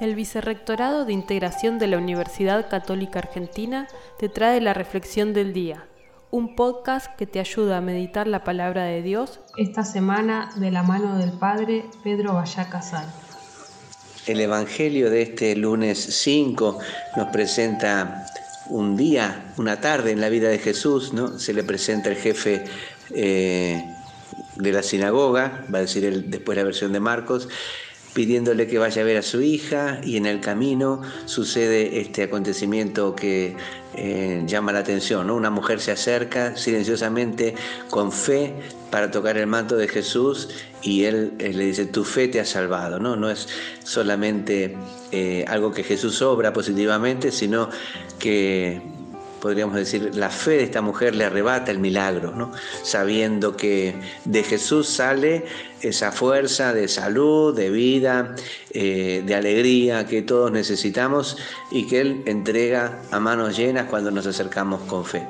El Vicerrectorado de Integración de la Universidad Católica Argentina te trae la Reflexión del Día, un podcast que te ayuda a meditar la palabra de Dios esta semana de la mano del Padre Pedro Vallá Casal. El Evangelio de este lunes 5 nos presenta un día, una tarde en la vida de Jesús, ¿no? Se le presenta el jefe eh, de la sinagoga, va a decir él después la versión de Marcos, pidiéndole que vaya a ver a su hija y en el camino sucede este acontecimiento que eh, llama la atención. Una mujer se acerca silenciosamente con fe para tocar el manto de Jesús y él, le dice, tu fe te ha salvado. No, no es solamente eh, algo que Jesús obra positivamente, sino que podríamos decir, la fe de esta mujer le arrebata el milagro, ¿no? sabiendo que de Jesús sale esa fuerza de salud, de vida, eh, de alegría que todos necesitamos y que Él entrega a manos llenas cuando nos acercamos con fe.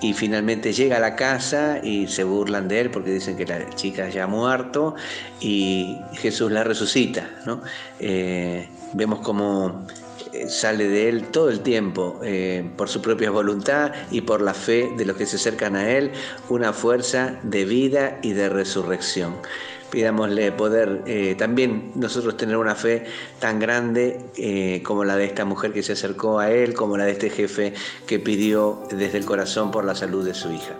Y finalmente llega a la casa y se burlan de él porque dicen que la chica ya ha muerto y Jesús la resucita. ¿no? Eh, vemos como sale de él todo el tiempo, eh, por su propia voluntad y por la fe de los que se acercan a él, una fuerza de vida y de resurrección. Pidámosle poder eh, también nosotros tener una fe tan grande como la de esta mujer que se acercó a él, como la de este jefe que pidió desde el corazón por la salud de su hija.